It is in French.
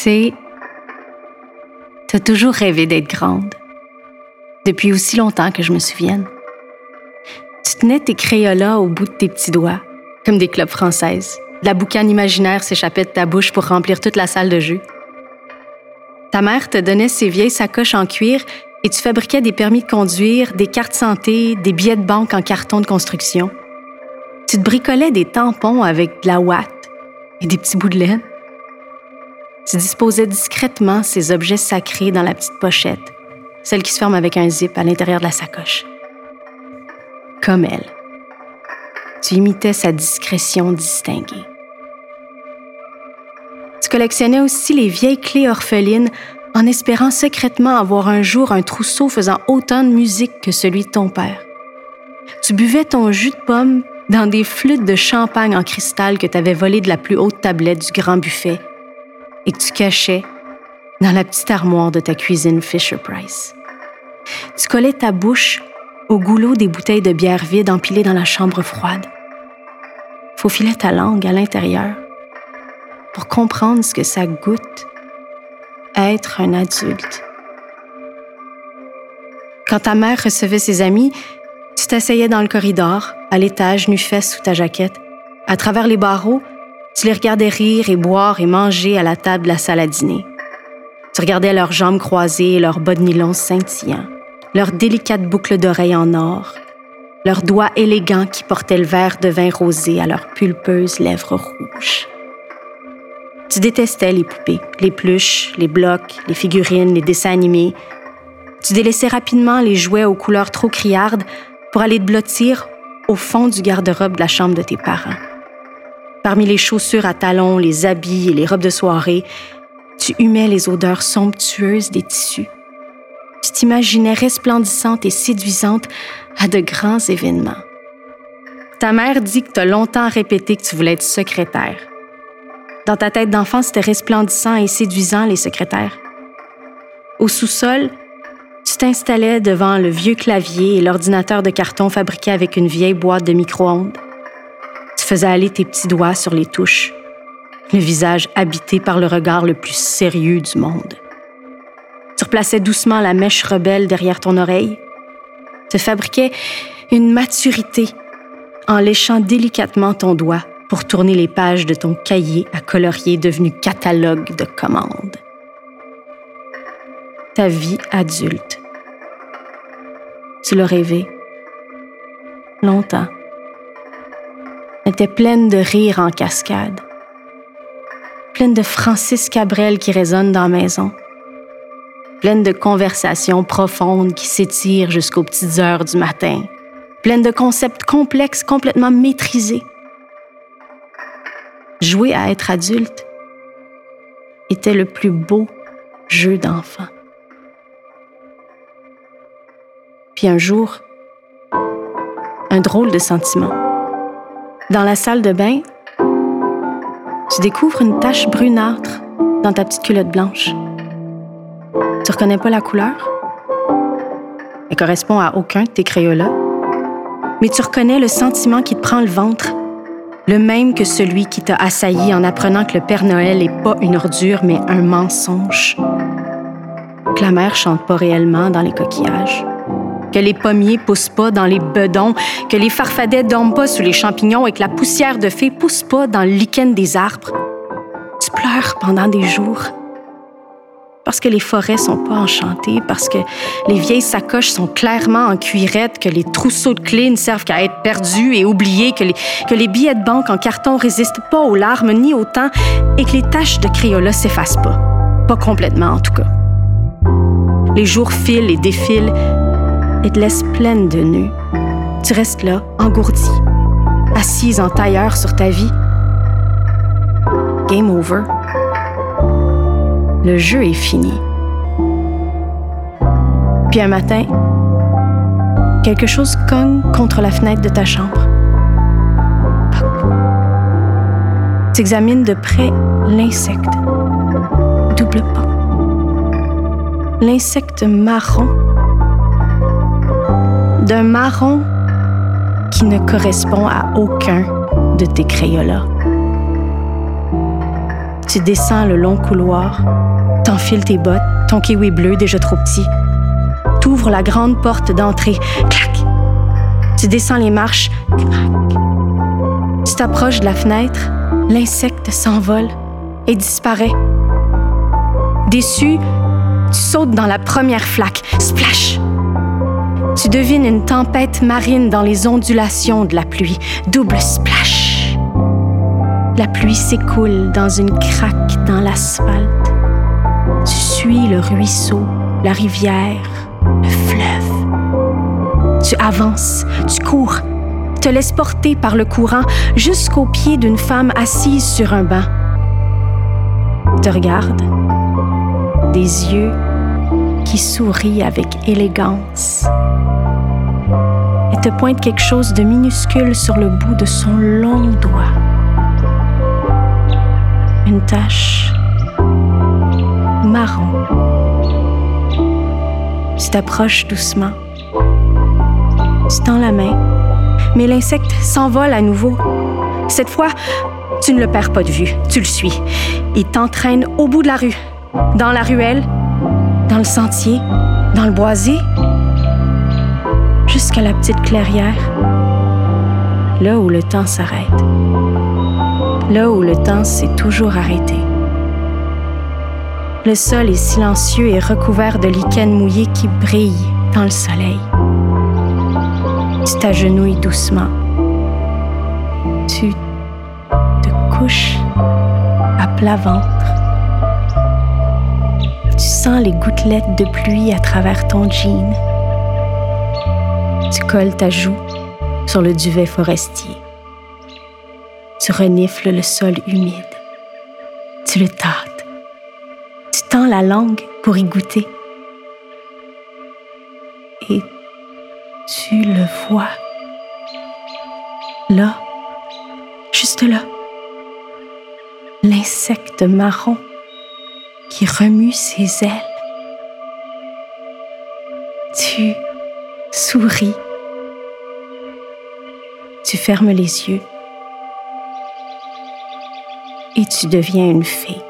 sais, t'as toujours rêvé d'être grande. Depuis aussi longtemps que je me souvienne. Tu tenais tes crayolas au bout de tes petits doigts, comme des clubs françaises. La boucane imaginaire s'échappait de ta bouche pour remplir toute la salle de jeu. Ta mère te donnait ses vieilles sacoches en cuir et tu fabriquais des permis de conduire, des cartes santé, des billets de banque en carton de construction. Tu te bricolais des tampons avec de la ouate et des petits bouts de laine. Tu disposais discrètement ces objets sacrés dans la petite pochette, celle qui se ferme avec un zip à l'intérieur de la sacoche. Comme elle. Tu imitais sa discrétion distinguée. Tu collectionnais aussi les vieilles clés orphelines en espérant secrètement avoir un jour un trousseau faisant autant de musique que celui de ton père. Tu buvais ton jus de pomme dans des flûtes de champagne en cristal que tu avais volées de la plus haute tablette du grand buffet et que tu cachais dans la petite armoire de ta cuisine Fisher Price. Tu collais ta bouche au goulot des bouteilles de bière vides empilées dans la chambre froide. Faufilais ta langue à l'intérieur pour comprendre ce que ça goûte être un adulte. Quand ta mère recevait ses amis, tu t'asseyais dans le corridor, à l'étage, nu-fesse sous ta jaquette. À travers les barreaux, tu les regardais rire et boire et manger à la table de la salle à dîner. Tu regardais leurs jambes croisées et leurs bas de nylon scintillants, leurs délicates boucles d'oreilles en or, leurs doigts élégants qui portaient le verre de vin rosé à leurs pulpeuses lèvres rouges. Tu détestais les poupées, les pluches, les blocs, les figurines, les dessins animés. Tu délaissais rapidement les jouets aux couleurs trop criardes pour aller te blottir au fond du garde-robe de la chambre de tes parents. Parmi les chaussures à talons, les habits et les robes de soirée, tu humais les odeurs somptueuses des tissus. Tu t'imaginais resplendissante et séduisante à de grands événements. Ta mère dit que tu as longtemps répété que tu voulais être secrétaire. Dans ta tête d'enfant, c'était resplendissant et séduisant, les secrétaires. Au sous-sol, tu t'installais devant le vieux clavier et l'ordinateur de carton fabriqué avec une vieille boîte de micro-ondes. Faisais aller tes petits doigts sur les touches, le visage habité par le regard le plus sérieux du monde. Tu replaçais doucement la mèche rebelle derrière ton oreille. Tu fabriquais une maturité en léchant délicatement ton doigt pour tourner les pages de ton cahier à colorier devenu catalogue de commandes. Ta vie adulte. Tu l'as rêvé. Longtemps. Était pleine de rires en cascade. Pleine de Francis Cabrel qui résonne dans la maison. Pleine de conversations profondes qui s'étirent jusqu'aux petites heures du matin. Pleine de concepts complexes complètement maîtrisés jouer à être adulte était le plus beau jeu d'enfant. Puis un jour, un drôle de sentiment. Dans la salle de bain, tu découvres une tache brunâtre dans ta petite culotte blanche. Tu reconnais pas la couleur? Elle correspond à aucun de tes crayolas. Mais tu reconnais le sentiment qui te prend le ventre le même que celui qui t'a assailli en apprenant que le Père Noël n'est pas une ordure, mais un mensonge. Que la mer chante pas réellement dans les coquillages. Que les pommiers poussent pas dans les bedons, que les farfadets dorment pas sous les champignons et que la poussière de fée pousse pas dans le lichen des arbres. Tu pleures pendant des jours parce que les forêts sont pas enchantées, parce que les vieilles sacoches sont clairement en cuirette, que les trousseaux de clés ne servent qu'à être perdus et oubliés, que les, billets de banque en carton résistent pas aux larmes ni au temps, et que les taches de Crayola s'effacent pas. Pas complètement, en tout cas. Les jours filent et défilent et te laissent pleine de nœuds. Tu restes là, engourdie, assise en tailleur sur ta vie. Game over le jeu est fini. Puis un matin, quelque chose cogne contre la fenêtre de ta chambre. Tu examines de près l'insecte. Double pas. L'insecte marron. D'un marron qui ne correspond à aucun de tes crayolas. Tu descends le long couloir, t'enfiles tes bottes, ton kiwi bleu déjà trop petit. T'ouvres la grande porte d'entrée, clac. Tu descends les marches, crac. Tu t'approches de la fenêtre, l'insecte s'envole et disparaît. Déçu, tu sautes dans la première flaque, splash. Tu devines une tempête marine dans les ondulations de la pluie, double splash. La pluie s'écoule dans une craque dans l'asphalte. Tu suis le ruisseau, la rivière, le fleuve. Tu avances, tu cours, te laisses porter par le courant jusqu'au pied d'une femme assise sur un banc. Te regarde, des yeux qui sourient avec élégance te pointe quelque chose de minuscule sur le bout de son long doigt. Une tache marron. Tu t'approches doucement. Tu tends la main, mais l'insecte s'envole à nouveau. Cette fois, tu ne le perds pas de vue, tu le suis. Il t'entraîne au bout de la rue, dans la ruelle, dans le sentier, dans le boisé, jusqu'à la petite clairière, là où le temps s'arrête, là où le temps s'est toujours arrêté. Le sol est silencieux et recouvert de lichens mouillés qui brillent dans le soleil. Tu t'agenouilles doucement. Tu te couches à plat ventre sens les gouttelettes de pluie à travers ton jean. Tu colles ta joue sur le duvet forestier. Tu renifles le sol humide. Tu le tâtes. Tu tends la langue pour y goûter. Et tu le vois. Là, juste là. L'insecte marron qui remue ses ailes. Souris. Tu fermes les yeux et tu deviens une fée.